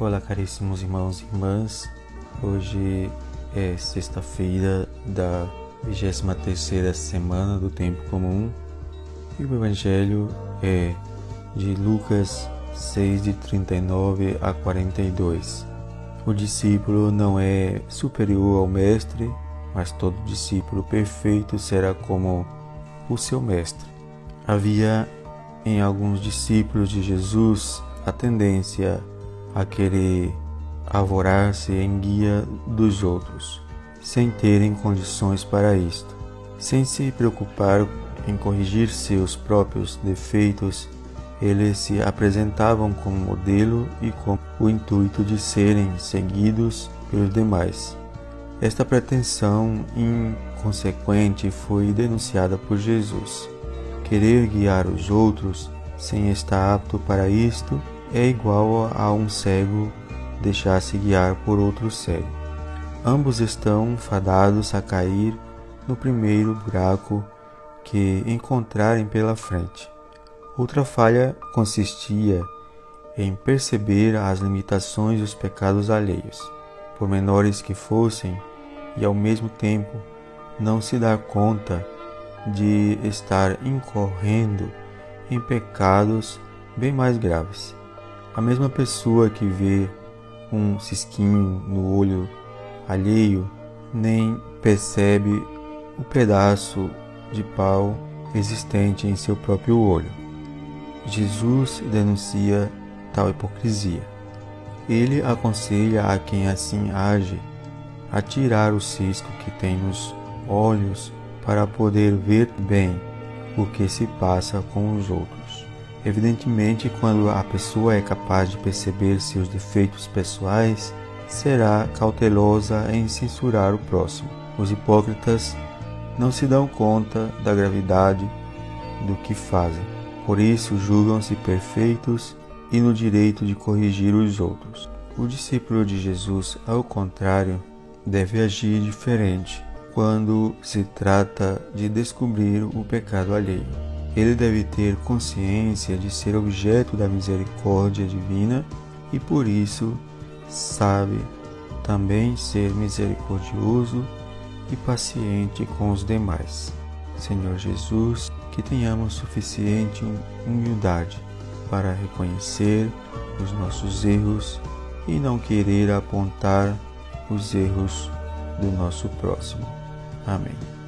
Olá, caríssimos irmãos e irmãs. Hoje é sexta-feira da 23 semana do tempo comum e o evangelho é de Lucas 6 de 39 a 42. O discípulo não é superior ao mestre, mas todo discípulo perfeito será como o seu mestre. Havia em alguns discípulos de Jesus a tendência a querer avorar-se em guia dos outros, sem terem condições para isto, sem se preocupar em corrigir seus próprios defeitos, eles se apresentavam como modelo e com o intuito de serem seguidos pelos demais. Esta pretensão inconsequente foi denunciada por Jesus. Querer guiar os outros sem estar apto para isto é igual a um cego deixar-se guiar por outro cego. Ambos estão fadados a cair no primeiro buraco que encontrarem pela frente. Outra falha consistia em perceber as limitações dos pecados alheios, por menores que fossem, e ao mesmo tempo não se dar conta de estar incorrendo em pecados bem mais graves. A mesma pessoa que vê um cisquinho no olho alheio nem percebe o pedaço de pau existente em seu próprio olho. Jesus denuncia tal hipocrisia. Ele aconselha a quem assim age a tirar o cisco que tem nos olhos para poder ver bem o que se passa com os outros. Evidentemente, quando a pessoa é capaz de perceber seus defeitos pessoais, será cautelosa em censurar o próximo. Os hipócritas não se dão conta da gravidade do que fazem. Por isso, julgam-se perfeitos e no direito de corrigir os outros. O discípulo de Jesus, ao contrário, deve agir diferente quando se trata de descobrir o pecado alheio. Ele deve ter consciência de ser objeto da misericórdia divina e por isso sabe também ser misericordioso e paciente com os demais. Senhor Jesus, que tenhamos suficiente humildade para reconhecer os nossos erros e não querer apontar os erros do nosso próximo. Amém.